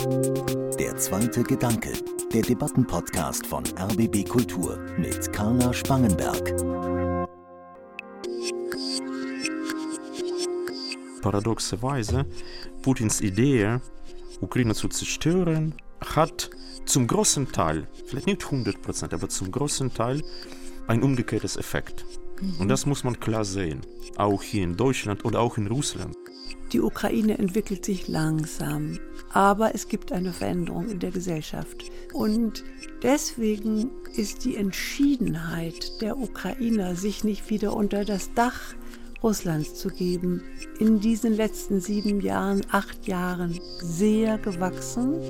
Der zweite Gedanke, der Debattenpodcast von RBB Kultur mit Carla Spangenberg. Paradoxerweise, Putins Idee, Ukraine zu zerstören, hat zum großen Teil, vielleicht nicht 100 Prozent, aber zum großen Teil ein umgekehrtes Effekt. Und das muss man klar sehen, auch hier in Deutschland und auch in Russland. Die Ukraine entwickelt sich langsam, aber es gibt eine Veränderung in der Gesellschaft. Und deswegen ist die Entschiedenheit der Ukrainer, sich nicht wieder unter das Dach Russlands zu geben, in diesen letzten sieben Jahren, acht Jahren sehr gewachsen.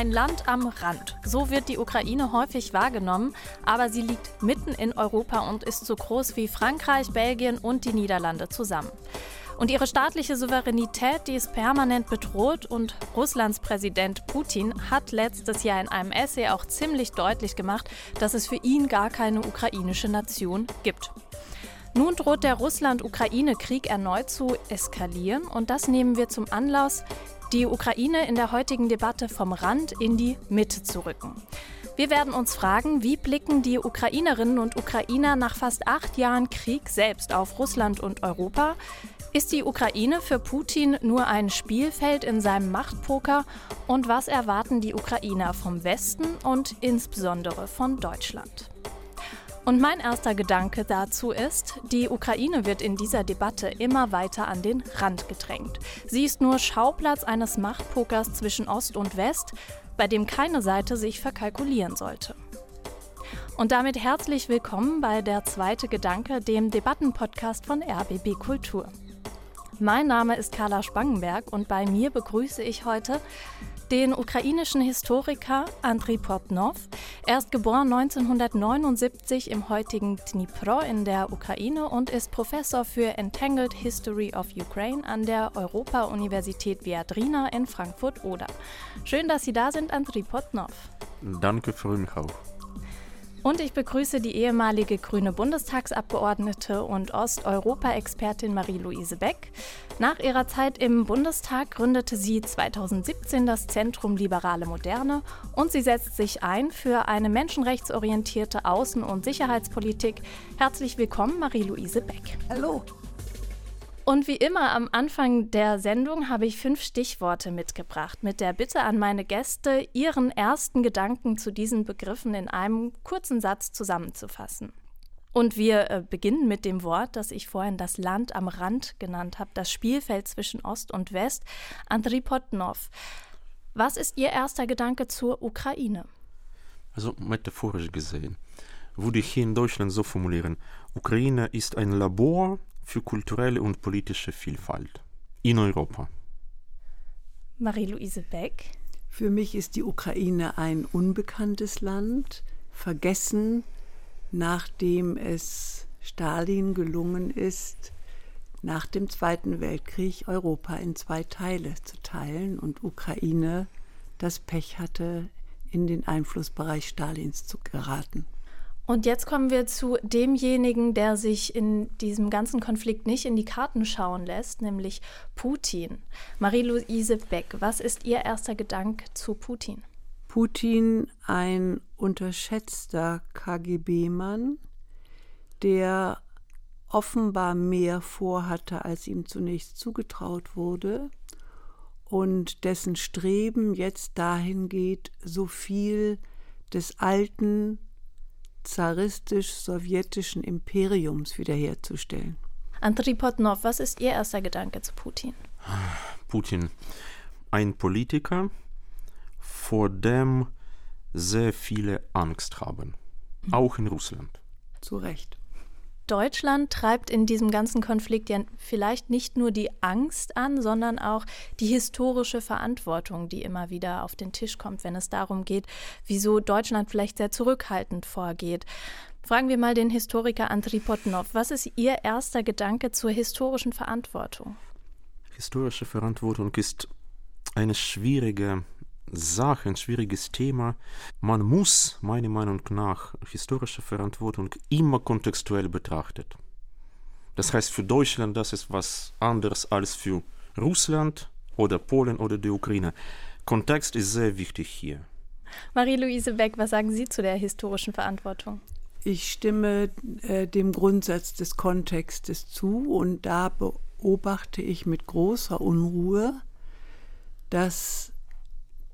Ein Land am Rand. So wird die Ukraine häufig wahrgenommen, aber sie liegt mitten in Europa und ist so groß wie Frankreich, Belgien und die Niederlande zusammen. Und ihre staatliche Souveränität, die ist permanent bedroht und Russlands Präsident Putin hat letztes Jahr in einem Essay auch ziemlich deutlich gemacht, dass es für ihn gar keine ukrainische Nation gibt. Nun droht der Russland-Ukraine-Krieg erneut zu eskalieren und das nehmen wir zum Anlass, die Ukraine in der heutigen Debatte vom Rand in die Mitte zu rücken. Wir werden uns fragen, wie blicken die Ukrainerinnen und Ukrainer nach fast acht Jahren Krieg selbst auf Russland und Europa? Ist die Ukraine für Putin nur ein Spielfeld in seinem Machtpoker? Und was erwarten die Ukrainer vom Westen und insbesondere von Deutschland? Und mein erster Gedanke dazu ist, die Ukraine wird in dieser Debatte immer weiter an den Rand gedrängt. Sie ist nur Schauplatz eines Machtpokers zwischen Ost und West, bei dem keine Seite sich verkalkulieren sollte. Und damit herzlich willkommen bei der zweite Gedanke, dem Debattenpodcast von RBB Kultur. Mein Name ist Carla Spangenberg und bei mir begrüße ich heute den ukrainischen Historiker Andriy Portnov. Er ist geboren 1979 im heutigen Dnipro in der Ukraine und ist Professor für Entangled History of Ukraine an der Europa-Universität Viadrina in Frankfurt-Oder. Schön, dass Sie da sind, Andriy Portnov. Danke, freue mich auch. Und ich begrüße die ehemalige grüne Bundestagsabgeordnete und Osteuropa-Expertin Marie-Louise Beck. Nach ihrer Zeit im Bundestag gründete sie 2017 das Zentrum Liberale Moderne und sie setzt sich ein für eine menschenrechtsorientierte Außen- und Sicherheitspolitik. Herzlich willkommen, Marie-Louise Beck. Hallo. Und wie immer am Anfang der Sendung habe ich fünf Stichworte mitgebracht, mit der Bitte an meine Gäste, ihren ersten Gedanken zu diesen Begriffen in einem kurzen Satz zusammenzufassen. Und wir äh, beginnen mit dem Wort, das ich vorhin das Land am Rand genannt habe, das Spielfeld zwischen Ost und West, Andriy Potnov. Was ist Ihr erster Gedanke zur Ukraine? Also metaphorisch gesehen würde ich hier in Deutschland so formulieren, Ukraine ist ein Labor für kulturelle und politische Vielfalt in Europa. Marie-Louise Beck. Für mich ist die Ukraine ein unbekanntes Land, vergessen, nachdem es Stalin gelungen ist, nach dem Zweiten Weltkrieg Europa in zwei Teile zu teilen und Ukraine das Pech hatte, in den Einflussbereich Stalins zu geraten. Und jetzt kommen wir zu demjenigen, der sich in diesem ganzen Konflikt nicht in die Karten schauen lässt, nämlich Putin. Marie-Louise Beck, was ist Ihr erster Gedanke zu Putin? Putin, ein unterschätzter KGB-Mann, der offenbar mehr vorhatte, als ihm zunächst zugetraut wurde und dessen Streben jetzt dahin geht, so viel des alten zaristisch-sowjetischen Imperiums wiederherzustellen. Andriy Potnov, was ist Ihr erster Gedanke zu Putin? Putin, ein Politiker, vor dem sehr viele Angst haben, auch in Russland. Zu Recht. Deutschland treibt in diesem ganzen Konflikt ja vielleicht nicht nur die Angst an, sondern auch die historische Verantwortung, die immer wieder auf den Tisch kommt, wenn es darum geht, wieso Deutschland vielleicht sehr zurückhaltend vorgeht. Fragen wir mal den Historiker Andriy Potnov. Was ist Ihr erster Gedanke zur historischen Verantwortung? Historische Verantwortung ist eine schwierige Sache, ein schwieriges Thema. Man muss, meiner Meinung nach, historische Verantwortung immer kontextuell betrachtet. Das heißt, für Deutschland, das ist was anderes als für Russland oder Polen oder die Ukraine. Kontext ist sehr wichtig hier. Marie-Louise Beck, was sagen Sie zu der historischen Verantwortung? Ich stimme äh, dem Grundsatz des Kontextes zu und da beobachte ich mit großer Unruhe, dass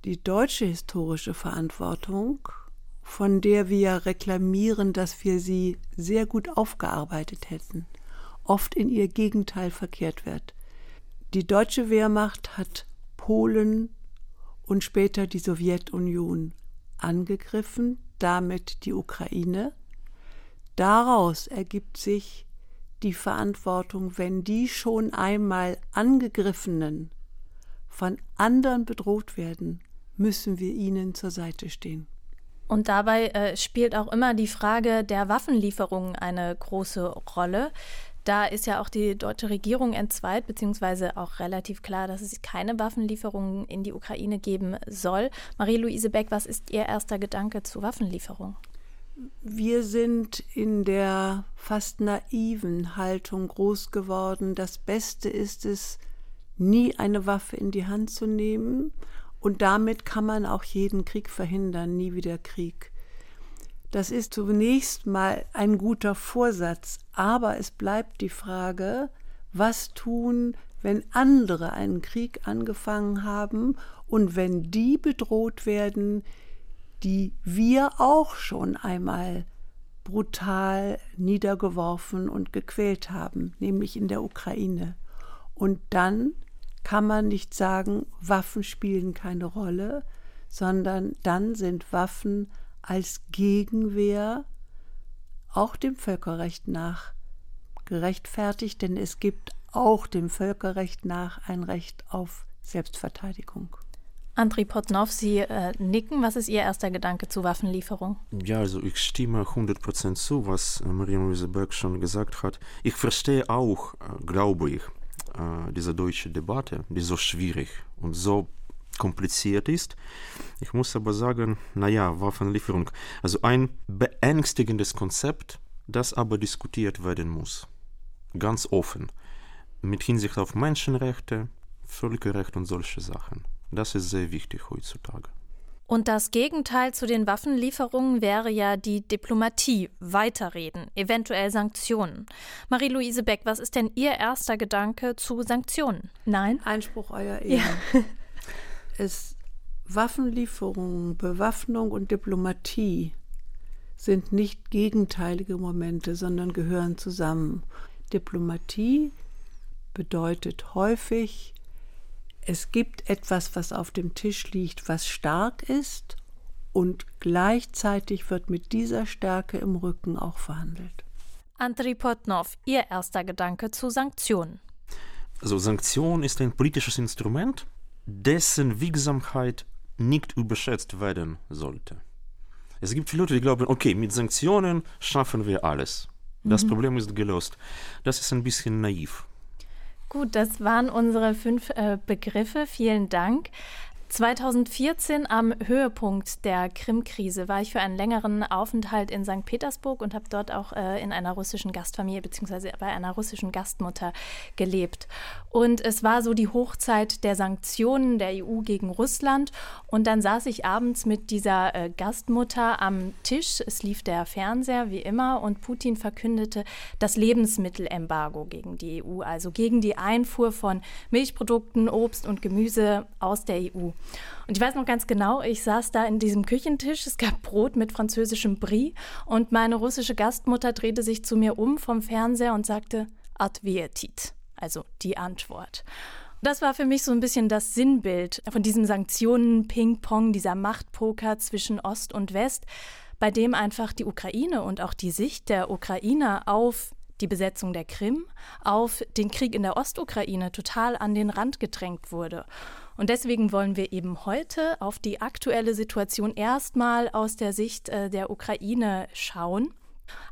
die deutsche historische Verantwortung, von der wir reklamieren, dass wir sie sehr gut aufgearbeitet hätten, oft in ihr Gegenteil verkehrt wird. Die deutsche Wehrmacht hat Polen und später die Sowjetunion angegriffen, damit die Ukraine. Daraus ergibt sich die Verantwortung, wenn die schon einmal angegriffenen von anderen bedroht werden, müssen wir ihnen zur Seite stehen. Und dabei äh, spielt auch immer die Frage der Waffenlieferungen eine große Rolle. Da ist ja auch die deutsche Regierung entzweit, beziehungsweise auch relativ klar, dass es keine Waffenlieferungen in die Ukraine geben soll. Marie-Louise Beck, was ist Ihr erster Gedanke zu Waffenlieferungen? Wir sind in der fast naiven Haltung groß geworden. Das Beste ist es, nie eine Waffe in die Hand zu nehmen. Und damit kann man auch jeden Krieg verhindern, nie wieder Krieg. Das ist zunächst mal ein guter Vorsatz, aber es bleibt die Frage, was tun, wenn andere einen Krieg angefangen haben und wenn die bedroht werden, die wir auch schon einmal brutal niedergeworfen und gequält haben, nämlich in der Ukraine. Und dann kann man nicht sagen, Waffen spielen keine Rolle, sondern dann sind Waffen als Gegenwehr auch dem Völkerrecht nach gerechtfertigt, denn es gibt auch dem Völkerrecht nach ein Recht auf Selbstverteidigung. Andriy Potnov, Sie äh, nicken. Was ist Ihr erster Gedanke zu Waffenlieferung? Ja, also ich stimme 100% zu, was äh, Maria-Louise Berg schon gesagt hat. Ich verstehe auch, äh, glaube ich, äh, diese deutsche Debatte, die so schwierig und so kompliziert ist. Ich muss aber sagen, naja, Waffenlieferung, also ein beängstigendes Konzept, das aber diskutiert werden muss. Ganz offen. Mit Hinsicht auf Menschenrechte, Völkerrecht und solche Sachen. Das ist sehr wichtig heutzutage. Und das Gegenteil zu den Waffenlieferungen wäre ja die Diplomatie, weiterreden, eventuell Sanktionen. Marie-Louise Beck, was ist denn Ihr erster Gedanke zu Sanktionen? Nein? Einspruch, Euer Ehren. Ja. es Waffenlieferungen, Bewaffnung und Diplomatie sind nicht gegenteilige Momente, sondern gehören zusammen. Diplomatie bedeutet häufig, es gibt etwas, was auf dem Tisch liegt, was stark ist und gleichzeitig wird mit dieser Stärke im Rücken auch verhandelt. Andriy Potnov, Ihr erster Gedanke zu Sanktionen. Also Sanktion ist ein politisches Instrument, dessen Wirksamkeit nicht überschätzt werden sollte. Es gibt viele Leute, die glauben, okay, mit Sanktionen schaffen wir alles. Das mhm. Problem ist gelöst. Das ist ein bisschen naiv. Gut, das waren unsere fünf äh, Begriffe. Vielen Dank. 2014 am Höhepunkt der Krim-Krise war ich für einen längeren Aufenthalt in St. Petersburg und habe dort auch äh, in einer russischen Gastfamilie bzw. bei einer russischen Gastmutter gelebt. Und es war so die Hochzeit der Sanktionen der EU gegen Russland. Und dann saß ich abends mit dieser äh, Gastmutter am Tisch. Es lief der Fernseher wie immer und Putin verkündete das Lebensmittelembargo gegen die EU, also gegen die Einfuhr von Milchprodukten, Obst und Gemüse aus der EU. Und ich weiß noch ganz genau, ich saß da in diesem Küchentisch, es gab Brot mit französischem Brie und meine russische Gastmutter drehte sich zu mir um vom Fernseher und sagte Advertit, also die Antwort. Das war für mich so ein bisschen das Sinnbild von diesem Sanktionen-Ping-Pong, dieser Machtpoker zwischen Ost und West, bei dem einfach die Ukraine und auch die Sicht der Ukrainer auf die Besetzung der Krim, auf den Krieg in der Ostukraine total an den Rand gedrängt wurde. Und deswegen wollen wir eben heute auf die aktuelle Situation erstmal aus der Sicht äh, der Ukraine schauen.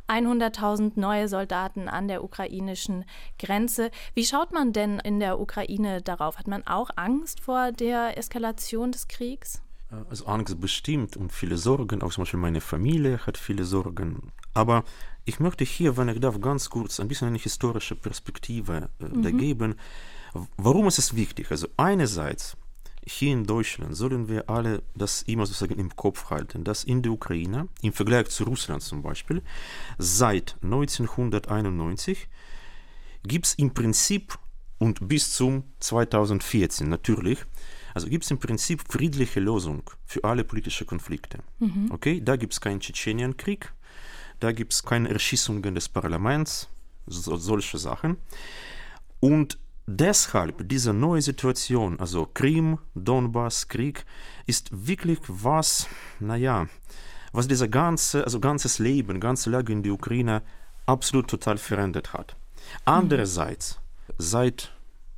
100.000 neue Soldaten an der ukrainischen Grenze. Wie schaut man denn in der Ukraine darauf? Hat man auch Angst vor der Eskalation des Kriegs? Äh, also Angst bestimmt und viele Sorgen, auch zum Beispiel meine Familie hat viele Sorgen. Aber Ich möchte hier, wenn ich darf, ganz kurz ein bisschen eine historische Perspektive äh, mhm. geben. Warum ist es wichtig? Also einerseits, hier in Deutschland sollen wir alle das immer sozusagen im Kopf halten, dass in der Ukraine, im Vergleich zu Russland zum Beispiel, seit 1991 gibt es im Prinzip und bis zum 2014 natürlich, also gibt es im Prinzip friedliche Lösung für alle politischen Konflikte. Mhm. Okay, da gibt es keinen Tschetschenienkrieg, da gibt es keine Erschießungen des Parlaments, so, solche Sachen. Und deshalb diese neue Situation, also Krim, Donbass, Krieg, ist wirklich was, naja, was dieser ganze, also ganzes Leben, ganze Lage in der Ukraine absolut total verändert hat. Andererseits, seit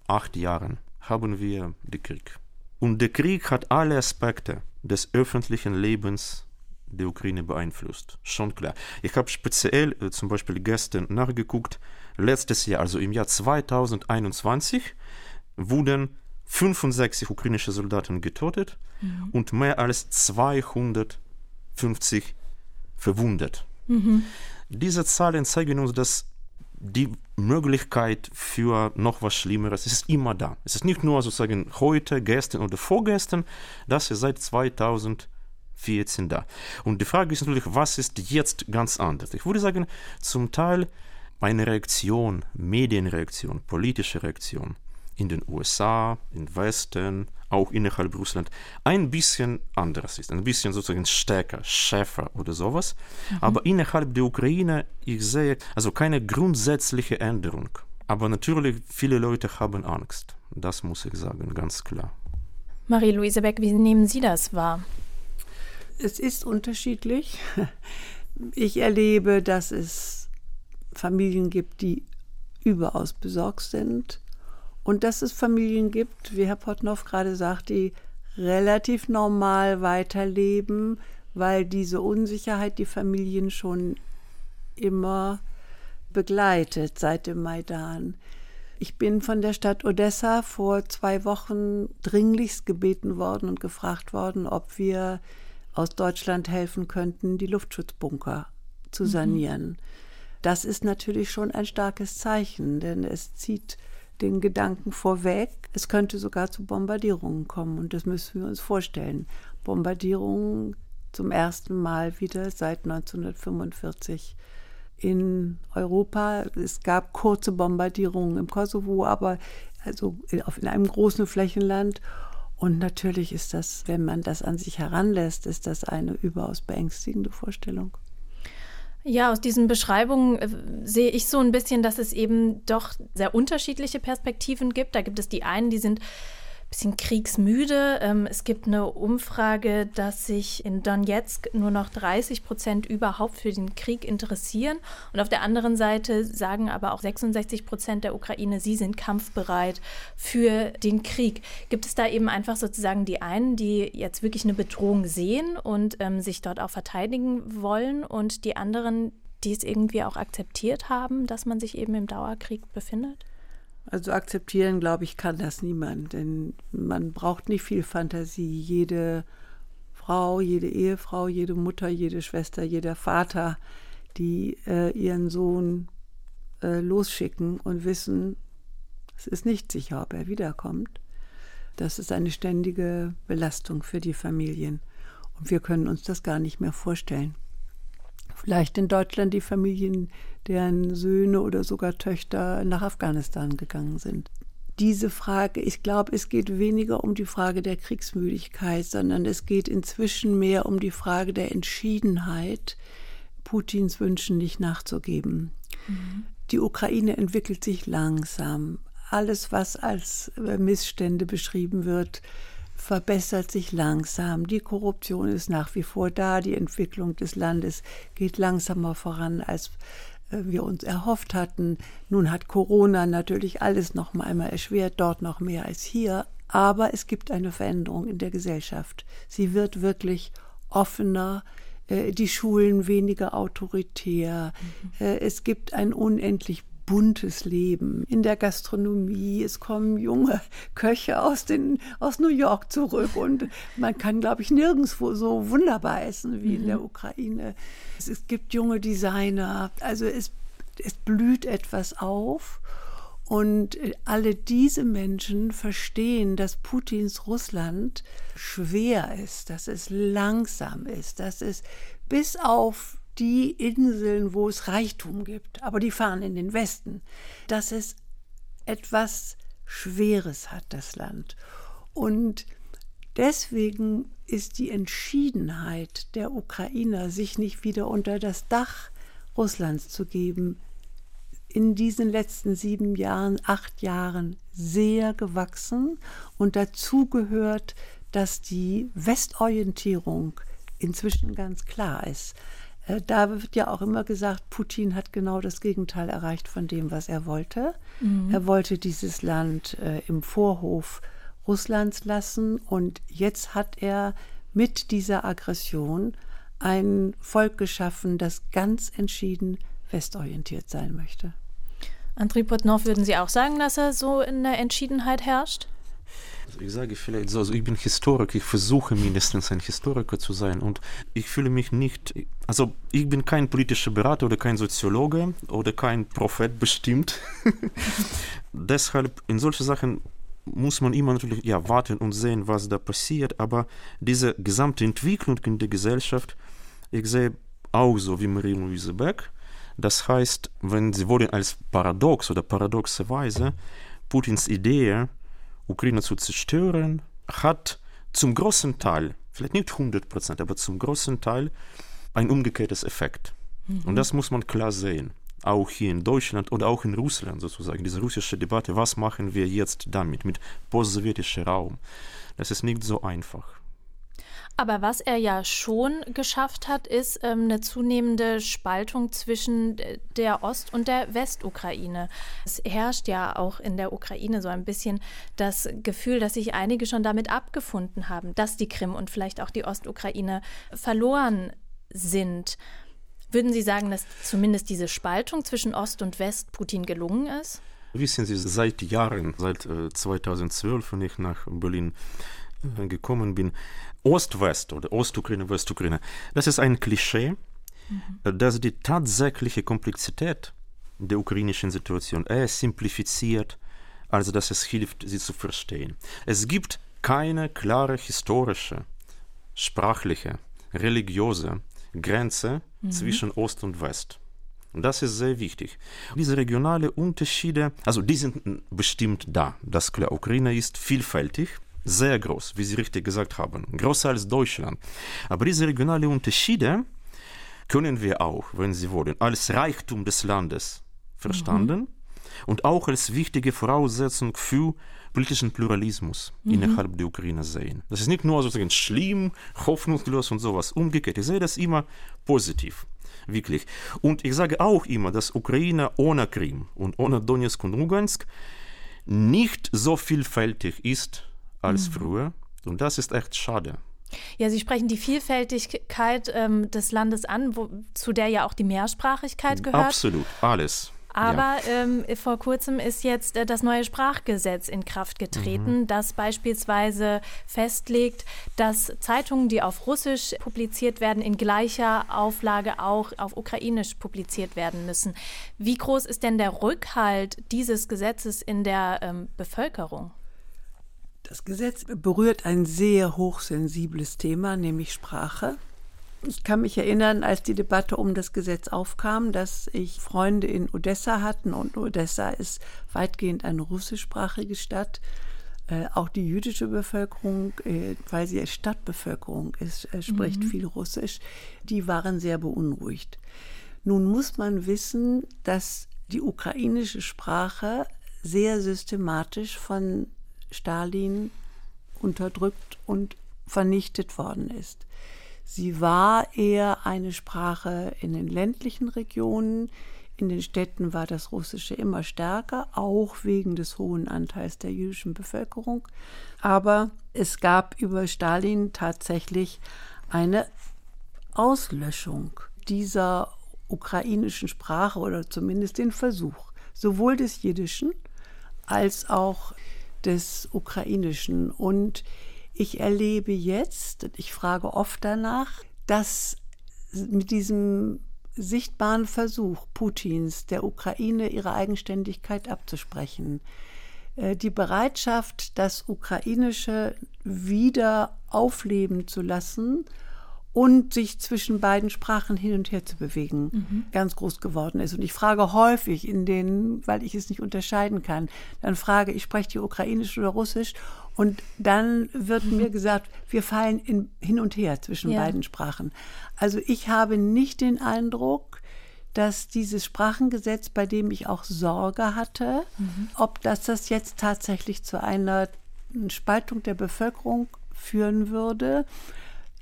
acht Jahren haben wir den Krieg. Und der Krieg hat alle Aspekte des öffentlichen Lebens der Ukraine beeinflusst. Schon klar. Ich habe speziell äh, zum Beispiel gestern nachgeguckt, letztes Jahr, also im Jahr 2021, wurden 65 ukrainische Soldaten getötet mhm. und mehr als 250 verwundet. Mhm. Diese Zahlen zeigen uns, dass die Möglichkeit für noch was Schlimmeres ist immer da. Es ist nicht nur sozusagen heute, gestern oder vorgestern, das ist seit 2014 da. Und die Frage ist natürlich, was ist jetzt ganz anders? Ich würde sagen, zum Teil eine Reaktion, Medienreaktion, politische Reaktion in den USA, im Westen, auch innerhalb Russland ein bisschen anders ist, ein bisschen sozusagen stärker, schärfer oder sowas. Mhm. Aber innerhalb der Ukraine, ich sehe also keine grundsätzliche Änderung. Aber natürlich, viele Leute haben Angst. Das muss ich sagen, ganz klar. Marie-Louise Beck, wie nehmen Sie das wahr? Es ist unterschiedlich. Ich erlebe, dass es Familien gibt, die überaus besorgt sind und dass es Familien gibt, wie Herr Potnow gerade sagt, die relativ normal weiterleben, weil diese Unsicherheit die Familien schon immer begleitet seit dem Maidan. Ich bin von der Stadt Odessa vor zwei Wochen dringlichst gebeten worden und gefragt worden, ob wir aus Deutschland helfen könnten, die Luftschutzbunker zu mhm. sanieren. Mhm. Das ist natürlich schon ein starkes Zeichen, denn es zieht den Gedanken vorweg, es könnte sogar zu Bombardierungen kommen. Und das müssen wir uns vorstellen. Bombardierungen zum ersten Mal wieder seit 1945 in Europa. Es gab kurze Bombardierungen im Kosovo, aber also in einem großen Flächenland. Und natürlich ist das, wenn man das an sich heranlässt, ist das eine überaus beängstigende Vorstellung. Ja, aus diesen Beschreibungen äh, sehe ich so ein bisschen, dass es eben doch sehr unterschiedliche Perspektiven gibt. Da gibt es die einen, die sind bisschen kriegsmüde. Ähm, es gibt eine Umfrage, dass sich in Donetsk nur noch 30 Prozent überhaupt für den Krieg interessieren. Und auf der anderen Seite sagen aber auch 66 Prozent der Ukraine, sie sind kampfbereit für den Krieg. Gibt es da eben einfach sozusagen die einen, die jetzt wirklich eine Bedrohung sehen und ähm, sich dort auch verteidigen wollen und die anderen, die es irgendwie auch akzeptiert haben, dass man sich eben im Dauerkrieg befindet? Also akzeptieren, glaube ich, kann das niemand, denn man braucht nicht viel Fantasie. Jede Frau, jede Ehefrau, jede Mutter, jede Schwester, jeder Vater, die äh, ihren Sohn äh, losschicken und wissen, es ist nicht sicher, ob er wiederkommt. Das ist eine ständige Belastung für die Familien. Und wir können uns das gar nicht mehr vorstellen. Vielleicht in Deutschland die Familien, deren Söhne oder sogar Töchter nach Afghanistan gegangen sind. Diese Frage, ich glaube, es geht weniger um die Frage der Kriegsmüdigkeit, sondern es geht inzwischen mehr um die Frage der Entschiedenheit, Putins Wünschen nicht nachzugeben. Mhm. Die Ukraine entwickelt sich langsam. Alles, was als Missstände beschrieben wird, verbessert sich langsam. Die Korruption ist nach wie vor da. Die Entwicklung des Landes geht langsamer voran, als äh, wir uns erhofft hatten. Nun hat Corona natürlich alles noch einmal erschwert, dort noch mehr als hier. Aber es gibt eine Veränderung in der Gesellschaft. Sie wird wirklich offener, äh, die Schulen weniger autoritär. Mhm. Äh, es gibt ein unendlich buntes Leben in der Gastronomie. Es kommen junge Köche aus, den, aus New York zurück und man kann, glaube ich, nirgendwo so wunderbar essen wie in der mhm. Ukraine. Es, es gibt junge Designer, also es, es blüht etwas auf. Und alle diese Menschen verstehen, dass Putins Russland schwer ist, dass es langsam ist, dass es bis auf die Inseln, wo es Reichtum gibt, aber die fahren in den Westen, dass es etwas Schweres hat, das Land. Und deswegen ist die Entschiedenheit der Ukrainer, sich nicht wieder unter das Dach Russlands zu geben, in diesen letzten sieben Jahren, acht Jahren sehr gewachsen und dazu gehört, dass die Westorientierung inzwischen ganz klar ist. Äh, da wird ja auch immer gesagt, Putin hat genau das Gegenteil erreicht von dem, was er wollte. Mhm. Er wollte dieses Land äh, im Vorhof Russlands lassen und jetzt hat er mit dieser Aggression ein Volk geschaffen, das ganz entschieden westorientiert sein möchte. Andrei Potnov, würden Sie auch sagen, dass er so in der Entschiedenheit herrscht? Also ich sage vielleicht so, also ich bin Historiker, ich versuche mindestens ein Historiker zu sein und ich fühle mich nicht, also ich bin kein politischer Berater oder kein Soziologe oder kein Prophet bestimmt. Deshalb in solche Sachen muss man immer natürlich ja, warten und sehen, was da passiert, aber diese gesamte Entwicklung in der Gesellschaft, ich sehe auch so wie Marie-Louise Beck, das heißt, wenn sie wollen als paradox oder paradoxerweise Putins Idee Ukraine zu zerstören, hat zum großen Teil, vielleicht nicht 100 Prozent, aber zum großen Teil ein umgekehrtes Effekt. Mhm. Und das muss man klar sehen. Auch hier in Deutschland und auch in Russland sozusagen, diese russische Debatte, was machen wir jetzt damit, mit postsowjetischem Raum? Das ist nicht so einfach. Aber was er ja schon geschafft hat, ist ähm, eine zunehmende Spaltung zwischen der Ost- und der Westukraine. Es herrscht ja auch in der Ukraine so ein bisschen das Gefühl, dass sich einige schon damit abgefunden haben, dass die Krim und vielleicht auch die Ostukraine verloren sind. Würden Sie sagen, dass zumindest diese Spaltung zwischen Ost und West Putin gelungen ist? Wissen Sie, seit Jahren, seit äh, 2012, wenn ich nach Berlin äh, gekommen bin, Ost-West oder Ostukraine, Westukraine, das ist ein Klischee, mhm. das die tatsächliche Komplexität der ukrainischen Situation eher simplifiziert, als dass es hilft, sie zu verstehen. Es gibt keine klare historische, sprachliche, religiöse Grenze mhm. zwischen Ost und West. Und das ist sehr wichtig. Diese regionalen Unterschiede, also die sind bestimmt da. Das klar, Ukraine ist vielfältig sehr groß, wie Sie richtig gesagt haben, größer als Deutschland. Aber diese regionalen Unterschiede können wir auch, wenn Sie wollen, als Reichtum des Landes verstanden mhm. und auch als wichtige Voraussetzung für politischen Pluralismus mhm. innerhalb der Ukraine sehen. Das ist nicht nur sozusagen schlimm, hoffnungslos und sowas. Umgekehrt, ich sehe das immer positiv. Wirklich. Und ich sage auch immer, dass Ukraine ohne Krim und ohne Donetsk und Lugansk nicht so vielfältig ist als mhm. früher. Und das ist echt schade. Ja, Sie sprechen die Vielfältigkeit ähm, des Landes an, wo, zu der ja auch die Mehrsprachigkeit gehört. Absolut, alles. Aber ja. ähm, vor kurzem ist jetzt äh, das neue Sprachgesetz in Kraft getreten, mhm. das beispielsweise festlegt, dass Zeitungen, die auf Russisch publiziert werden, in gleicher Auflage auch auf Ukrainisch publiziert werden müssen. Wie groß ist denn der Rückhalt dieses Gesetzes in der ähm, Bevölkerung? Das Gesetz berührt ein sehr hochsensibles Thema, nämlich Sprache. Ich kann mich erinnern, als die Debatte um das Gesetz aufkam, dass ich Freunde in Odessa hatten und Odessa ist weitgehend eine russischsprachige Stadt. Äh, auch die jüdische Bevölkerung, äh, weil sie Stadtbevölkerung ist, äh, spricht mhm. viel Russisch, die waren sehr beunruhigt. Nun muss man wissen, dass die ukrainische Sprache sehr systematisch von Stalin unterdrückt und vernichtet worden ist. Sie war eher eine Sprache in den ländlichen Regionen. In den Städten war das Russische immer stärker, auch wegen des hohen Anteils der jüdischen Bevölkerung. Aber es gab über Stalin tatsächlich eine Auslöschung dieser ukrainischen Sprache oder zumindest den Versuch. sowohl des Jiddischen als auch des Ukrainischen. Und ich erlebe jetzt, ich frage oft danach, dass mit diesem sichtbaren Versuch Putins, der Ukraine ihre Eigenständigkeit abzusprechen, äh, die Bereitschaft, das Ukrainische wieder aufleben zu lassen und sich zwischen beiden Sprachen hin und her zu bewegen, mhm. ganz groß geworden ist. Und ich frage häufig in den, weil ich es nicht unterscheiden kann, dann frage ich, spreche die Ukrainisch oder Russisch? Und dann wird mhm. mir gesagt, wir fallen in, hin und her zwischen ja. beiden Sprachen. Also ich habe nicht den Eindruck, dass dieses Sprachengesetz, bei dem ich auch Sorge hatte, mhm. ob das das jetzt tatsächlich zu einer Spaltung der Bevölkerung führen würde.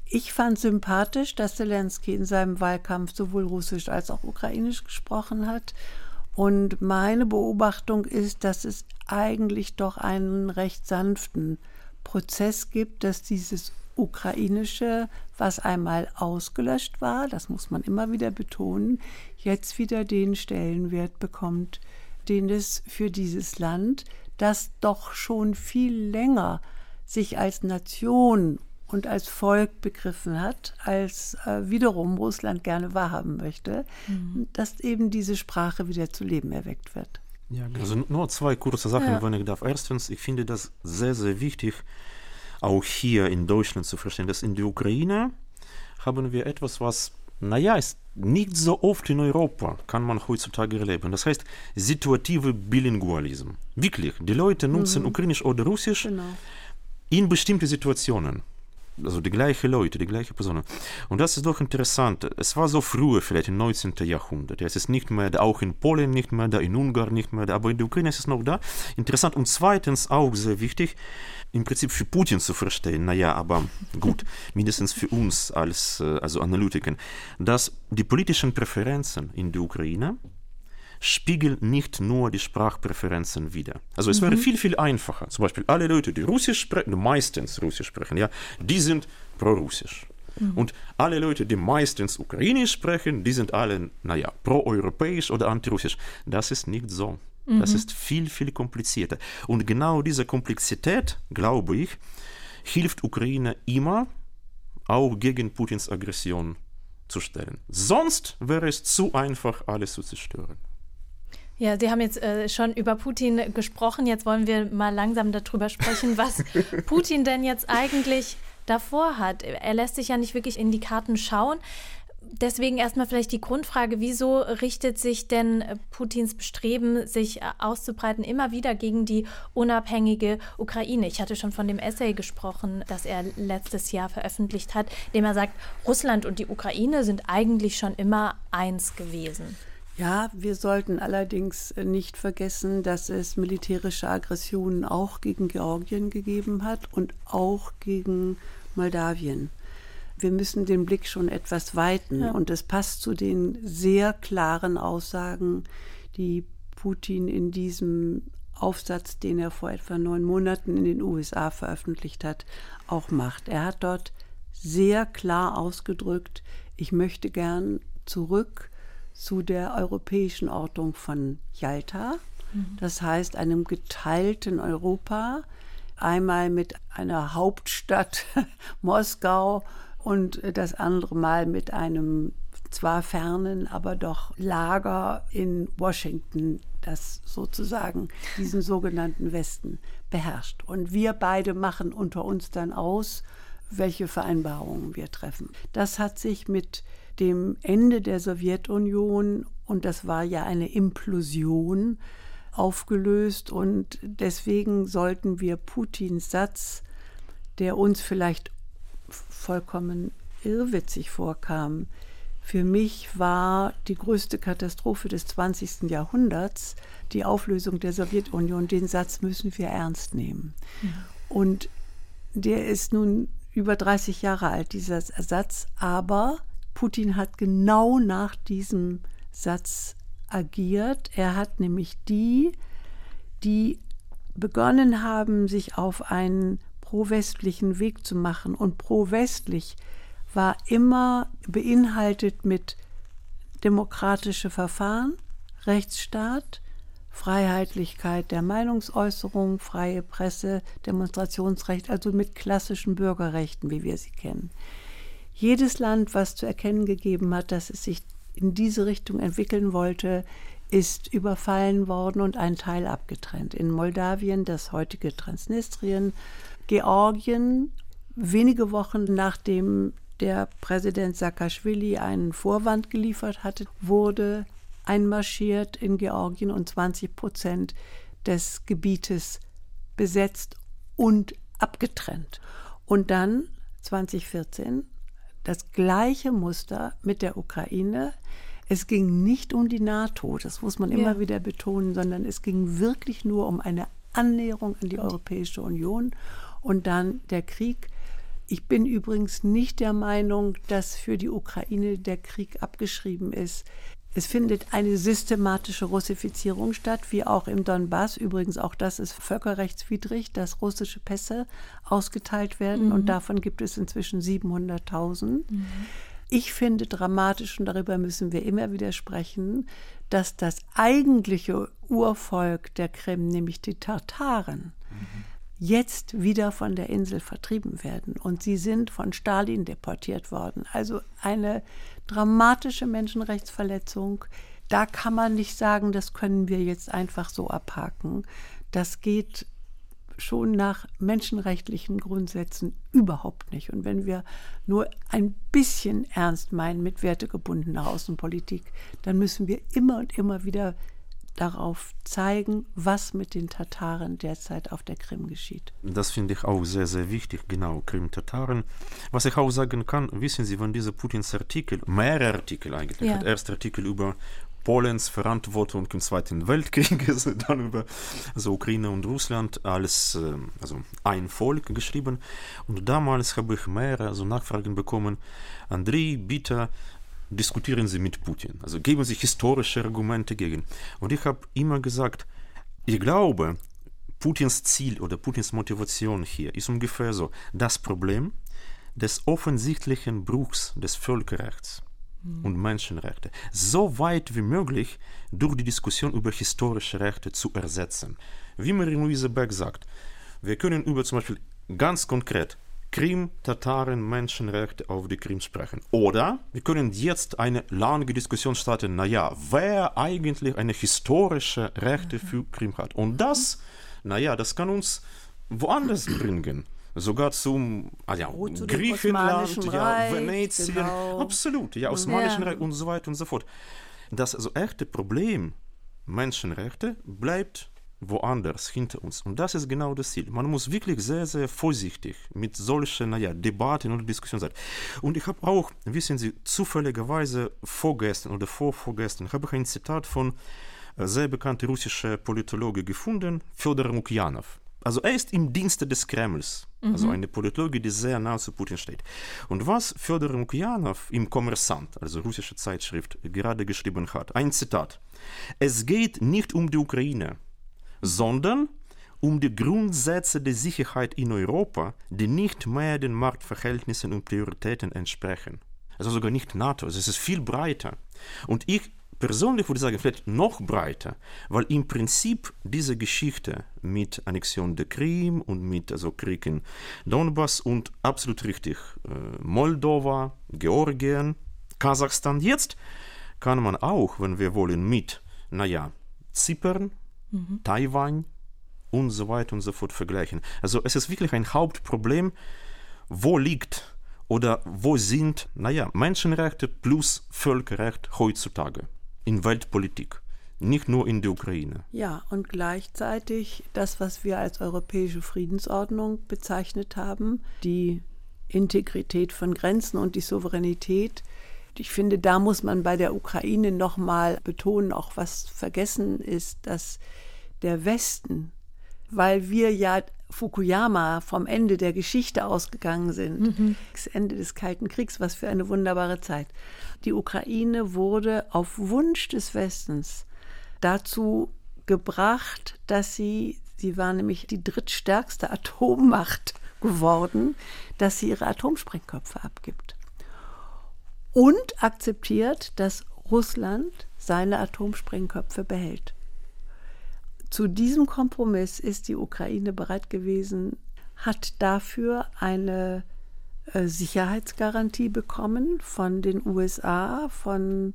Ich fand sympathisch, dass Zelensky in seinem Wahlkampf sowohl Russisch als auch Ukrainisch gesprochen hat. Und meine Beobachtung ist, dass es eigentlich doch einen recht sanften Prozess gibt, dass dieses ukrainische, was einmal ausgelöscht war, das muss man immer wieder betonen, jetzt wieder den Stellenwert bekommt, den es für dieses Land, das doch schon viel länger sich als Nation und als Volk begriffen hat, als äh, wiederum Russland gerne wahrhaben möchte, mhm. dass eben diese Sprache wieder zu Leben erweckt wird. Ja, also nur zwei kurze Sachen, ja. wenn ich darf. Erstens, ich finde das sehr, sehr wichtig, auch hier in Deutschland zu verstehen, dass in der Ukraine haben wir etwas, was, naja, ist nicht so oft in Europa, kann man heutzutage erleben. Das heißt, situative Bilingualism. Wirklich, die Leute nutzen mhm. Ukrainisch oder Russisch genau. in bestimmten Situationen also die gleichen Leute, die gleichen Personen. Und das ist doch interessant. Es war so früher, vielleicht im 19. Jahrhundert. Ja, es ist nicht mehr da, auch in Polen nicht mehr da, in Ungarn nicht mehr da, aber in der Ukraine ist es noch da. Interessant. Und zweitens auch sehr wichtig, im Prinzip für Putin zu verstehen, naja, aber gut, mindestens für uns als äh, also Analytiker, dass die politischen Präferenzen in der Ukraine spiegeln nicht nur die Sprachpräferenzen wider. Also es mhm. wäre viel, viel einfacher. Zum Beispiel alle Leute, die Russisch sprechen, meistens Russisch sprechen, ja, die sind pro-russisch. Mhm. Und alle Leute, die meistens Ukrainisch sprechen, die sind alle, naja, pro-europäisch oder anti-russisch. Das ist nicht so. Mhm. Das ist viel, viel komplizierter. Und genau diese Komplexität, glaube ich, hilft Ukraine immer, auch gegen Putins Aggression zu stellen. Sonst wäre es zu einfach, alles zu zerstören. Ja, Sie haben jetzt äh, schon über Putin gesprochen. Jetzt wollen wir mal langsam darüber sprechen, was Putin denn jetzt eigentlich davor hat. Er lässt sich ja nicht wirklich in die Karten schauen. Deswegen erstmal vielleicht die Grundfrage, wieso richtet sich denn Putins Bestreben, sich äh, auszubreiten, immer wieder gegen die unabhängige Ukraine? Ich hatte schon von dem Essay gesprochen, das er letztes Jahr veröffentlicht hat, dem er sagt, Russland und die Ukraine sind eigentlich schon immer eins gewesen. Ja, wir sollten allerdings nicht vergessen, dass es militärische Aggressionen auch gegen Georgien gegeben hat und auch gegen Moldawien. Wir müssen den Blick schon etwas weiten ja. und es passt zu den sehr klaren Aussagen, die Putin in diesem Aufsatz, den er vor etwa neun Monaten in den USA veröffentlicht hat, auch macht. Er hat dort sehr klar ausgedrückt, ich möchte gern zurück zu der europäischen Ordnung von Jalta. Mhm. Das heißt, einem geteilten Europa, einmal mit einer Hauptstadt Moskau und das andere Mal mit einem zwar fernen, aber doch Lager in Washington, das sozusagen diesen sogenannten Westen beherrscht. Und wir beide machen unter uns dann aus, welche Vereinbarungen wir treffen. Das hat sich mit dem Ende der Sowjetunion, und das war ja eine Implosion, aufgelöst. Und deswegen sollten wir Putins Satz, der uns vielleicht vollkommen irrwitzig vorkam, für mich war die größte Katastrophe des 20. Jahrhunderts die Auflösung der Sowjetunion. Den Satz müssen wir ernst nehmen. Ja. Und der ist nun über 30 Jahre alt, dieser Satz, aber Putin hat genau nach diesem Satz agiert. Er hat nämlich die, die begonnen haben, sich auf einen pro-westlichen Weg zu machen. Und pro-westlich war immer beinhaltet mit demokratische Verfahren, Rechtsstaat, Freiheitlichkeit der Meinungsäußerung, freie Presse, Demonstrationsrecht, also mit klassischen Bürgerrechten, wie wir sie kennen. Jedes Land, was zu erkennen gegeben hat, dass es sich in diese Richtung entwickeln wollte, ist überfallen worden und ein Teil abgetrennt. In Moldawien das heutige Transnistrien, Georgien, wenige Wochen nachdem der Präsident Saakashvili einen Vorwand geliefert hatte, wurde einmarschiert in Georgien und 20 Prozent des Gebietes besetzt und abgetrennt. Und dann 2014 das gleiche Muster mit der Ukraine. Es ging nicht um die NATO, das muss man immer ja. wieder betonen, sondern es ging wirklich nur um eine Annäherung an die Europäische Union und dann der Krieg. Ich bin übrigens nicht der Meinung, dass für die Ukraine der Krieg abgeschrieben ist. Es findet eine systematische Russifizierung statt, wie auch im Donbass. Übrigens, auch das ist völkerrechtswidrig, dass russische Pässe ausgeteilt werden. Mhm. Und davon gibt es inzwischen 700.000. Mhm. Ich finde dramatisch, und darüber müssen wir immer wieder sprechen, dass das eigentliche Urvolk der Krim, nämlich die Tartaren, mhm jetzt wieder von der Insel vertrieben werden. Und sie sind von Stalin deportiert worden. Also eine dramatische Menschenrechtsverletzung. Da kann man nicht sagen, das können wir jetzt einfach so abhaken. Das geht schon nach menschenrechtlichen Grundsätzen überhaupt nicht. Und wenn wir nur ein bisschen ernst meinen mit wertegebundener Außenpolitik, dann müssen wir immer und immer wieder darauf zeigen, was mit den Tataren derzeit auf der Krim geschieht. Das finde ich auch sehr, sehr wichtig, genau, Krim-Tataren. Was ich auch sagen kann, wissen Sie, wenn dieser Putins Artikel, mehrere Artikel eigentlich, ja. hat erst Artikel über Polens Verantwortung im Zweiten Weltkrieg, dann über also Ukraine und Russland als äh, also ein Volk geschrieben. Und damals habe ich mehrere also Nachfragen bekommen. Andrei, bitte diskutieren Sie mit Putin. Also geben Sie historische Argumente gegen. Und ich habe immer gesagt, ich glaube, Putins Ziel oder Putins Motivation hier ist ungefähr so, das Problem des offensichtlichen Bruchs des Völkerrechts mhm. und Menschenrechte so weit wie möglich durch die Diskussion über historische Rechte zu ersetzen. Wie Marie-Louise Beck sagt, wir können über zum Beispiel ganz konkret Krim-Tataren Menschenrechte auf die Krim sprechen. Oder wir können jetzt eine lange Diskussion starten, naja, wer eigentlich eine historische Rechte für Krim hat. Und das, naja, das kann uns woanders bringen. Sogar zum ah ja, oh, zu Griechenland, ja, Venetien, genau. absolut, ja, Osmanischen ja. Reich und so weiter und so fort. Das also echte Problem Menschenrechte bleibt woanders hinter uns. Und das ist genau das Ziel. Man muss wirklich sehr, sehr vorsichtig mit solchen naja, Debatten und Diskussionen sein. Und ich habe auch, wissen Sie, zufälligerweise vorgestern oder vorvorgestern habe ich ein Zitat von äh, sehr bekannten russischen Politologe gefunden, Fyodor Lukjanov. Also er ist im Dienste des Kremls, also mhm. also eine Politologie, die sehr nah zu Putin steht. Und was Fyodor Lukjanov im Kommersant, also russische Zeitschrift, gerade geschrieben hat, ein Zitat. Es geht nicht um die Ukraine, sondern um die Grundsätze der Sicherheit in Europa, die nicht mehr den Marktverhältnissen und Prioritäten entsprechen. Also sogar nicht NATO, es ist viel breiter. Und ich persönlich würde sagen, vielleicht noch breiter, weil im Prinzip diese Geschichte mit Annexion der Krim und mit also Krieg in Donbass und absolut richtig äh, Moldova, Georgien, Kasachstan, jetzt kann man auch, wenn wir wollen, mit, naja, Zypern, mhm. Taiwan und so weiter und so fort vergleichen. Also es ist wirklich ein Hauptproblem, wo liegt oder wo sind, naja, Menschenrechte plus Völkerrecht heutzutage in Weltpolitik, nicht nur in der Ukraine. Ja, und gleichzeitig das, was wir als europäische Friedensordnung bezeichnet haben, die Integrität von Grenzen und die Souveränität ich finde, da muss man bei der Ukraine noch mal betonen, auch was vergessen ist, dass der Westen, weil wir ja Fukuyama vom Ende der Geschichte ausgegangen sind, mhm. das Ende des Kalten Kriegs, was für eine wunderbare Zeit. Die Ukraine wurde auf Wunsch des Westens dazu gebracht, dass sie, sie war nämlich die drittstärkste Atommacht geworden, dass sie ihre Atomsprengköpfe abgibt und akzeptiert, dass Russland seine Atomsprengköpfe behält. Zu diesem Kompromiss ist die Ukraine bereit gewesen, hat dafür eine äh, Sicherheitsgarantie bekommen von den USA, von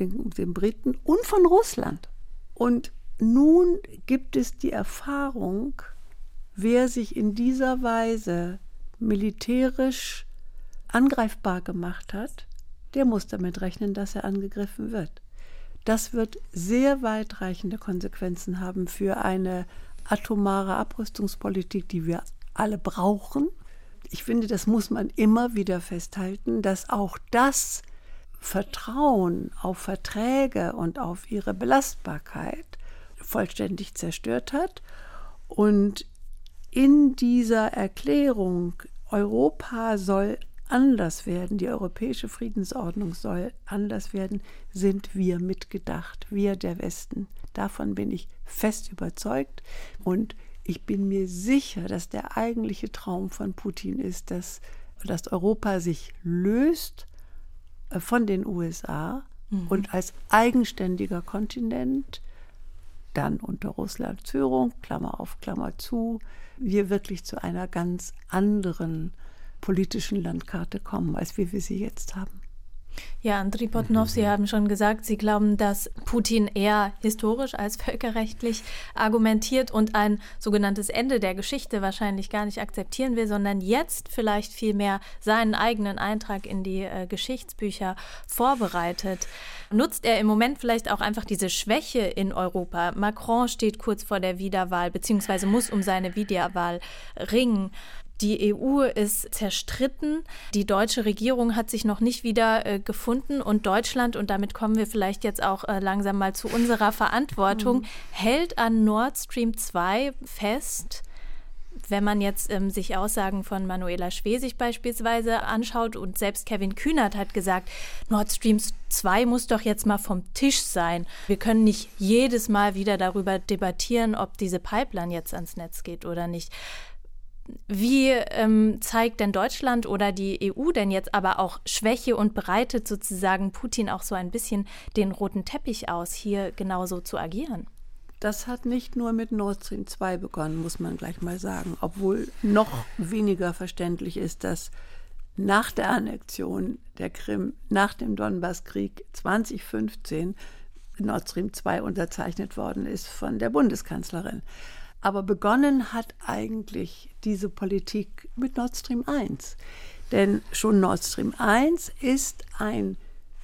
den, den Briten und von Russland. Und nun gibt es die Erfahrung, wer sich in dieser Weise militärisch angreifbar gemacht hat, der muss damit rechnen, dass er angegriffen wird. Das wird sehr weitreichende Konsequenzen haben für eine atomare Abrüstungspolitik, die wir alle brauchen. Ich finde, das muss man immer wieder festhalten, dass auch das Vertrauen auf Verträge und auf ihre Belastbarkeit vollständig zerstört hat. Und in dieser Erklärung, Europa soll anders werden, die europäische Friedensordnung soll anders werden, sind wir mitgedacht, wir der Westen. Davon bin ich fest überzeugt und ich bin mir sicher, dass der eigentliche Traum von Putin ist, dass, dass Europa sich löst äh, von den USA mhm. und als eigenständiger Kontinent dann unter Russlands Führung, Klammer auf Klammer zu, wir wirklich zu einer ganz anderen politischen Landkarte kommen, als wie wir sie jetzt haben. Ja, Andriy Potnov, Sie haben schon gesagt, Sie glauben, dass Putin eher historisch als völkerrechtlich argumentiert und ein sogenanntes Ende der Geschichte wahrscheinlich gar nicht akzeptieren will, sondern jetzt vielleicht vielmehr seinen eigenen Eintrag in die äh, Geschichtsbücher vorbereitet. Nutzt er im Moment vielleicht auch einfach diese Schwäche in Europa? Macron steht kurz vor der Wiederwahl, beziehungsweise muss um seine Wiederwahl ringen. Die EU ist zerstritten. Die deutsche Regierung hat sich noch nicht wieder äh, gefunden und Deutschland, und damit kommen wir vielleicht jetzt auch äh, langsam mal zu unserer Verantwortung, mhm. hält an Nord Stream 2 fest. Wenn man jetzt ähm, sich Aussagen von Manuela Schwesig beispielsweise anschaut und selbst Kevin Kühnert hat gesagt, Nord Stream 2 muss doch jetzt mal vom Tisch sein. Wir können nicht jedes Mal wieder darüber debattieren, ob diese Pipeline jetzt ans Netz geht oder nicht. Wie ähm, zeigt denn Deutschland oder die EU denn jetzt aber auch Schwäche und bereitet sozusagen Putin auch so ein bisschen den roten Teppich aus, hier genauso zu agieren? Das hat nicht nur mit Nord Stream 2 begonnen, muss man gleich mal sagen, obwohl noch weniger verständlich ist, dass nach der Annexion der Krim, nach dem Donbasskrieg 2015 Nord Stream 2 unterzeichnet worden ist von der Bundeskanzlerin. Aber begonnen hat eigentlich diese Politik mit Nord Stream 1. Denn schon Nord Stream 1 ist ein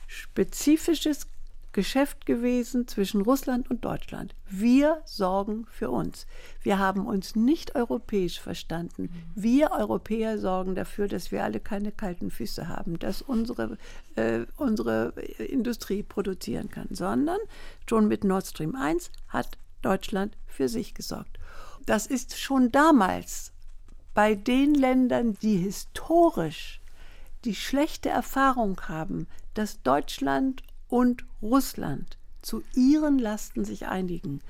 spezifisches Geschäft gewesen zwischen Russland und Deutschland. Wir sorgen für uns. Wir haben uns nicht europäisch verstanden. Wir Europäer sorgen dafür, dass wir alle keine kalten Füße haben, dass unsere, äh, unsere Industrie produzieren kann, sondern schon mit Nord Stream 1 hat Deutschland für sich gesorgt das ist schon damals bei den Ländern, die historisch die schlechte Erfahrung haben, dass Deutschland und Russland zu ihren Lasten sich einigen.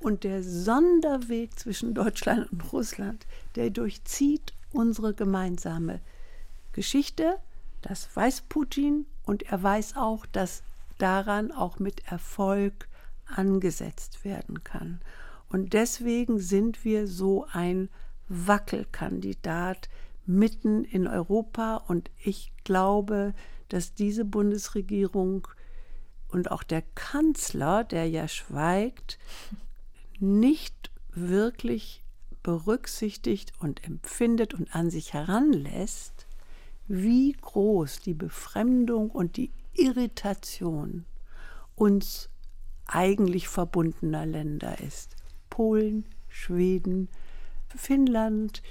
Und der Sonderweg zwischen Deutschland und Russland, der durchzieht unsere gemeinsame Geschichte. Das weiß Putin und er weiß auch, dass daran auch mit Erfolg angesetzt werden kann. Und deswegen sind wir so ein Wackelkandidat mitten in Europa. Und ich glaube, dass diese Bundesregierung und auch der Kanzler, der ja schweigt, nicht wirklich berücksichtigt und empfindet und an sich heranlässt, wie groß die Befremdung und die Irritation uns eigentlich verbundener Länder ist. Polen, Schweden, Finnland,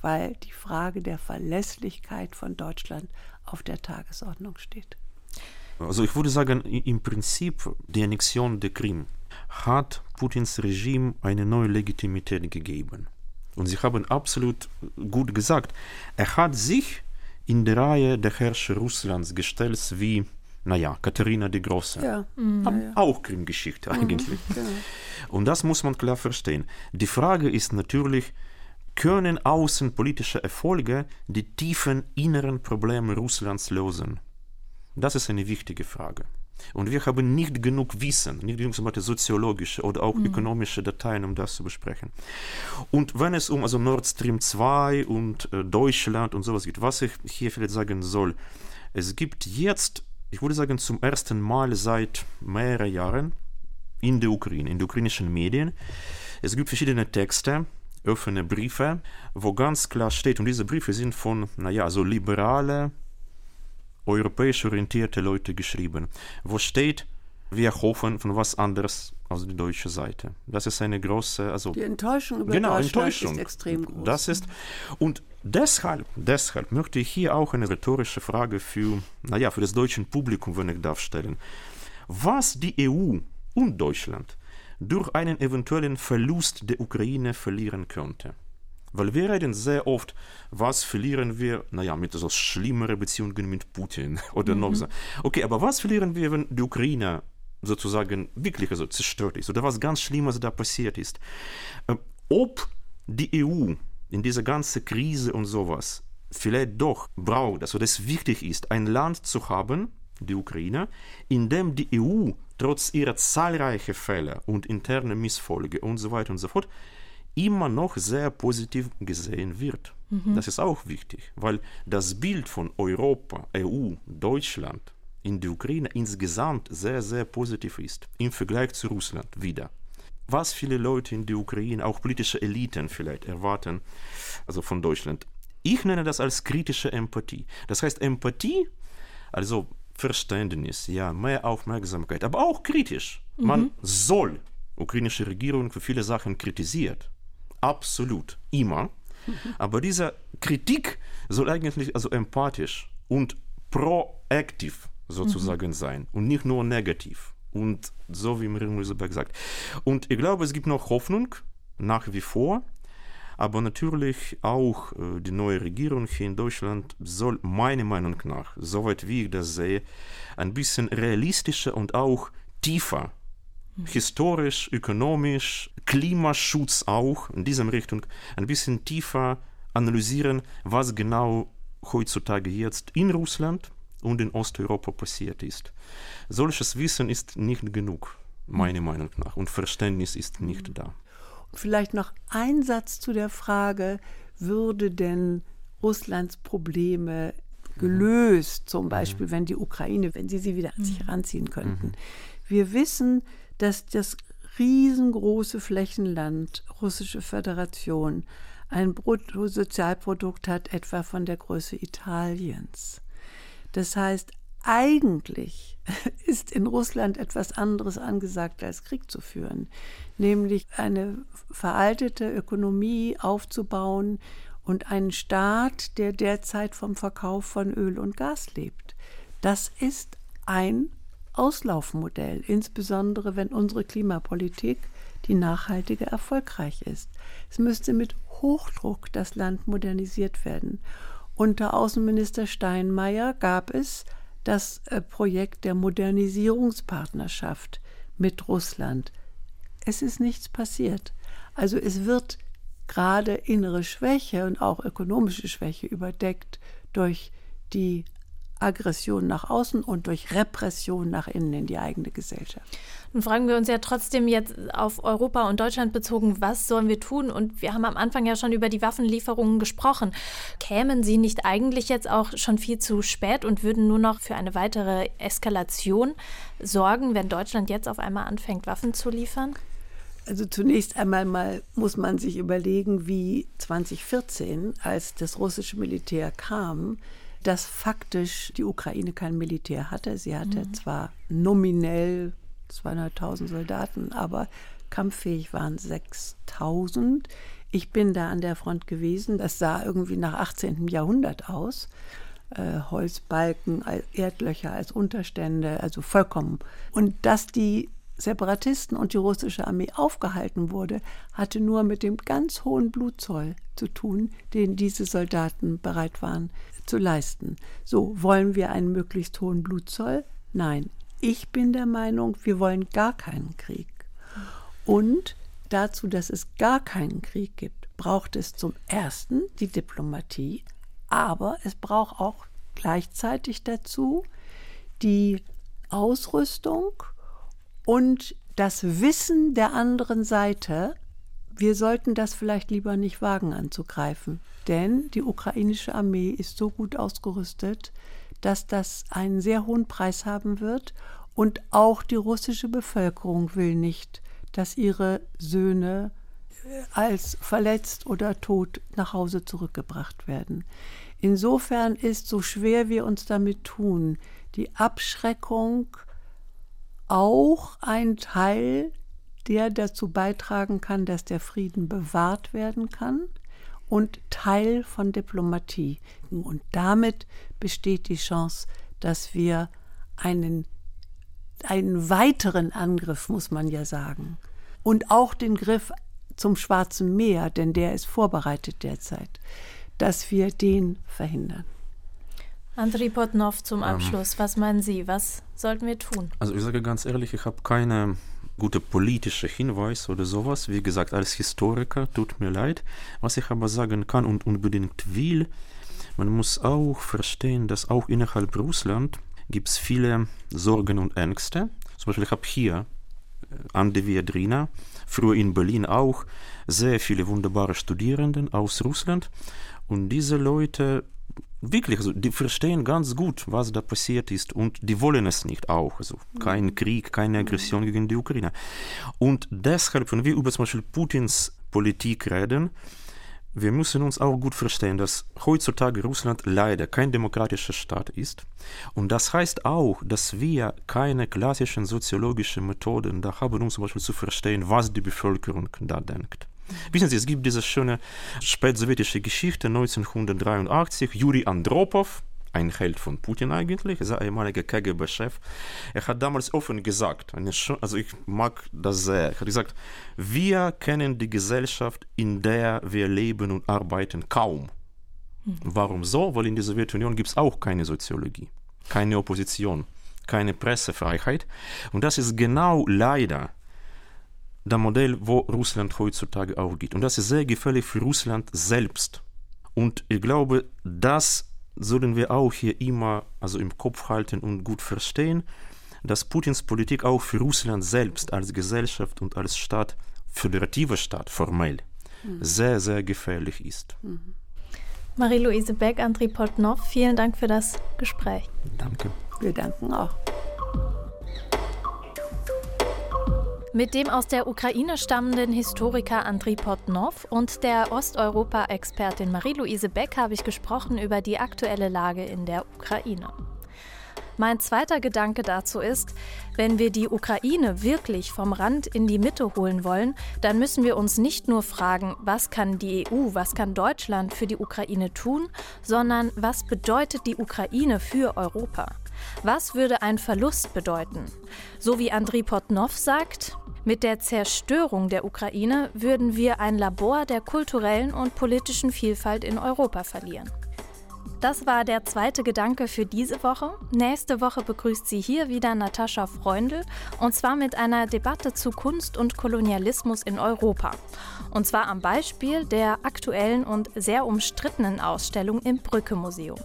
weil die Frage der Verlässlichkeit von Deutschland auf der Tagesordnung steht. Also ich würde sagen, im Prinzip die Annexion der Krim hat Putins Regime eine neue Legitimität gegeben. Und Sie haben absolut gut gesagt, er hat sich in der Reihe der Herrscher Russlands gestellt wie naja, Katharina die Große. Ja. Mhm. Ja, Auch Krimgeschichte mhm, eigentlich. Mhm, genau. Und das muss man klar verstehen. Die Frage ist natürlich, können außenpolitische Erfolge die tiefen inneren Probleme Russlands lösen? Das ist eine wichtige Frage. Und wir haben nicht genug Wissen, nicht genug zum Beispiel soziologische oder auch mhm. ökonomische Dateien, um das zu besprechen. Und wenn es um also Nord Stream 2 und äh, Deutschland und sowas geht, was ich hier vielleicht sagen soll, es gibt jetzt, ich würde sagen, zum ersten Mal seit mehreren Jahren in der Ukraine, in den ukrainischen Medien, es gibt verschiedene Texte, offene Briefe, wo ganz klar steht, und diese Briefe sind von, naja, so liberale, europäisch orientierte Leute geschrieben, wo steht, wir hoffen von was anderes aus der deutschen Seite. Das ist eine große, also die Enttäuschung über genau, Deutschland Enttäuschung. ist extrem groß. Das ist und deshalb, deshalb möchte ich hier auch eine rhetorische Frage für, naja, für das deutsche Publikum, wenn ich darf, stellen. Was die EU und Deutschland durch einen eventuellen Verlust der Ukraine verlieren könnte. Weil wir reden sehr oft, was verlieren wir, naja, mit so schlimmeren Beziehungen mit Putin oder mhm. noch so. Okay, aber was verlieren wir, wenn die Ukraine sozusagen wirklich also zerstört ist oder was ganz Schlimmes da passiert ist? Ähm, ob die EU in dieser ganzen Krise und sowas vielleicht doch braucht, also das wichtig ist, ein Land zu haben, die Ukraine, in dem die EU trotz ihrer zahlreichen Fälle und internen Missfolge und so weiter und so fort immer noch sehr positiv gesehen wird. Mhm. Das ist auch wichtig, weil das Bild von Europa, EU, Deutschland in der Ukraine insgesamt sehr, sehr positiv ist im Vergleich zu Russland wieder. Was viele Leute in der Ukraine, auch politische Eliten vielleicht erwarten, also von Deutschland. Ich nenne das als kritische Empathie. Das heißt, Empathie, also Verständnis, ja, mehr Aufmerksamkeit, aber auch kritisch. Mhm. Man soll ukrainische Regierung für viele Sachen kritisiert. Absolut, immer. Mhm. Aber diese Kritik soll eigentlich also empathisch und proaktiv sozusagen mhm. sein und nicht nur negativ. Und so wie Marin Luiseberg sagt. Und ich glaube, es gibt noch Hoffnung, nach wie vor. Aber natürlich auch äh, die neue Regierung hier in Deutschland soll meiner Meinung nach, soweit wie ich das sehe, ein bisschen realistischer und auch tiefer, mhm. historisch, ökonomisch, Klimaschutz auch in dieser Richtung, ein bisschen tiefer analysieren, was genau heutzutage jetzt in Russland und in Osteuropa passiert ist. Solches Wissen ist nicht genug, meiner Meinung nach, und Verständnis ist nicht da. Vielleicht noch ein Satz zu der Frage, würde denn Russlands Probleme gelöst, zum Beispiel, mhm. wenn die Ukraine, wenn sie sie wieder an sich mhm. heranziehen könnten. Mhm. Wir wissen, dass das riesengroße Flächenland Russische Föderation ein Bruttosozialprodukt hat, etwa von der Größe Italiens. Das heißt, eigentlich ist in Russland etwas anderes angesagt, als Krieg zu führen, nämlich eine veraltete Ökonomie aufzubauen und einen Staat, der derzeit vom Verkauf von Öl und Gas lebt. Das ist ein Auslaufmodell, insbesondere wenn unsere Klimapolitik die nachhaltige erfolgreich ist. Es müsste mit Hochdruck das Land modernisiert werden. Unter Außenminister Steinmeier gab es das äh, Projekt der Modernisierungspartnerschaft mit Russland. Es ist nichts passiert. Also es wird gerade innere Schwäche und auch ökonomische Schwäche überdeckt durch die Aggression nach außen und durch Repression nach innen in die eigene Gesellschaft. Nun fragen wir uns ja trotzdem jetzt auf Europa und Deutschland bezogen, was sollen wir tun? Und wir haben am Anfang ja schon über die Waffenlieferungen gesprochen. Kämen sie nicht eigentlich jetzt auch schon viel zu spät und würden nur noch für eine weitere Eskalation sorgen, wenn Deutschland jetzt auf einmal anfängt, Waffen zu liefern? Also zunächst einmal mal muss man sich überlegen, wie 2014, als das russische Militär kam, dass faktisch die Ukraine kein Militär hatte. Sie hatte mhm. zwar nominell 200.000 Soldaten, aber kampffähig waren 6.000. Ich bin da an der Front gewesen. Das sah irgendwie nach 18. Jahrhundert aus. Äh, Holzbalken, Erdlöcher als Unterstände, also vollkommen. Und dass die Separatisten und die russische Armee aufgehalten wurde, hatte nur mit dem ganz hohen Blutzoll zu tun, den diese Soldaten bereit waren zu leisten. So, wollen wir einen möglichst hohen Blutzoll? Nein, ich bin der Meinung, wir wollen gar keinen Krieg. Und dazu, dass es gar keinen Krieg gibt, braucht es zum Ersten die Diplomatie, aber es braucht auch gleichzeitig dazu die Ausrüstung und das Wissen der anderen Seite, wir sollten das vielleicht lieber nicht wagen anzugreifen. Denn die ukrainische Armee ist so gut ausgerüstet, dass das einen sehr hohen Preis haben wird. Und auch die russische Bevölkerung will nicht, dass ihre Söhne äh, als verletzt oder tot nach Hause zurückgebracht werden. Insofern ist, so schwer wir uns damit tun, die Abschreckung auch ein Teil, der dazu beitragen kann, dass der Frieden bewahrt werden kann und Teil von Diplomatie. Und damit besteht die Chance, dass wir einen, einen weiteren Angriff, muss man ja sagen, und auch den Griff zum Schwarzen Meer, denn der ist vorbereitet derzeit, dass wir den verhindern. Andrei Potnov zum ähm. Abschluss. Was meinen Sie? Was sollten wir tun? Also ich sage ganz ehrlich, ich habe keine gute politische Hinweis oder sowas. Wie gesagt, als Historiker tut mir leid. Was ich aber sagen kann und unbedingt will, man muss auch verstehen, dass auch innerhalb Russland gibt es viele Sorgen und Ängste. Zum Beispiel, ich habe hier äh, an der Viadrina, früher in Berlin auch, sehr viele wunderbare Studierenden aus Russland. Und diese Leute wirklich, also die verstehen ganz gut, was da passiert ist und die wollen es nicht auch. Also kein. Krieg, keine Aggression gegen die Ukraine. Und deshalb, wenn wir über zum Beispiel Putins Politik reden, wir müssen uns auch gut verstehen, dass heutzutage Russland leider kein demokratischer Staat ist. Und das heißt auch, dass wir keine klassischen soziologischen Methoden da haben, um zum Beispiel zu verstehen, was die Bevölkerung da denkt. Wissen Sie, es gibt diese schöne spätsowjetische Geschichte 1983, Juri Andropov, ein Held von Putin eigentlich, ist ein ehemaliger KGB-Chef. Er hat damals offen gesagt, also ich mag das sehr, er hat gesagt, wir kennen die Gesellschaft, in der wir leben und arbeiten, kaum. Mhm. Warum so? Weil in der Sowjetunion gibt es auch keine Soziologie, keine Opposition, keine Pressefreiheit. Und das ist genau leider das Modell, wo Russland heutzutage auch geht. Und das ist sehr gefährlich für Russland selbst. Und ich glaube, das sollen wir auch hier immer also im Kopf halten und gut verstehen, dass Putins Politik auch für Russland selbst als Gesellschaft und als Staat, föderativer Staat formell, mhm. sehr, sehr gefährlich ist. Mhm. Marie-Louise Beck, André Poltnow, vielen Dank für das Gespräch. Danke. Wir danken auch. Mit dem aus der Ukraine stammenden Historiker Andriy Potnov und der Osteuropa-Expertin Marie-Louise Beck habe ich gesprochen über die aktuelle Lage in der Ukraine. Mein zweiter Gedanke dazu ist, wenn wir die Ukraine wirklich vom Rand in die Mitte holen wollen, dann müssen wir uns nicht nur fragen, was kann die EU, was kann Deutschland für die Ukraine tun, sondern was bedeutet die Ukraine für Europa? Was würde ein Verlust bedeuten? So wie Andriy Potnov sagt, mit der Zerstörung der Ukraine würden wir ein Labor der kulturellen und politischen Vielfalt in Europa verlieren. Das war der zweite Gedanke für diese Woche. Nächste Woche begrüßt sie hier wieder Natascha Freundl und zwar mit einer Debatte zu Kunst und Kolonialismus in Europa. Und zwar am Beispiel der aktuellen und sehr umstrittenen Ausstellung im Brücke Museum.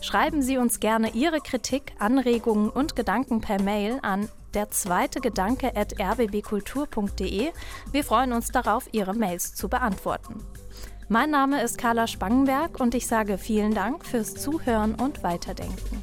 Schreiben Sie uns gerne Ihre Kritik, Anregungen und Gedanken per Mail an der zweite Gedanke at rbbkultur.de. Wir freuen uns darauf, Ihre Mails zu beantworten. Mein Name ist Carla Spangenberg und ich sage vielen Dank fürs Zuhören und Weiterdenken.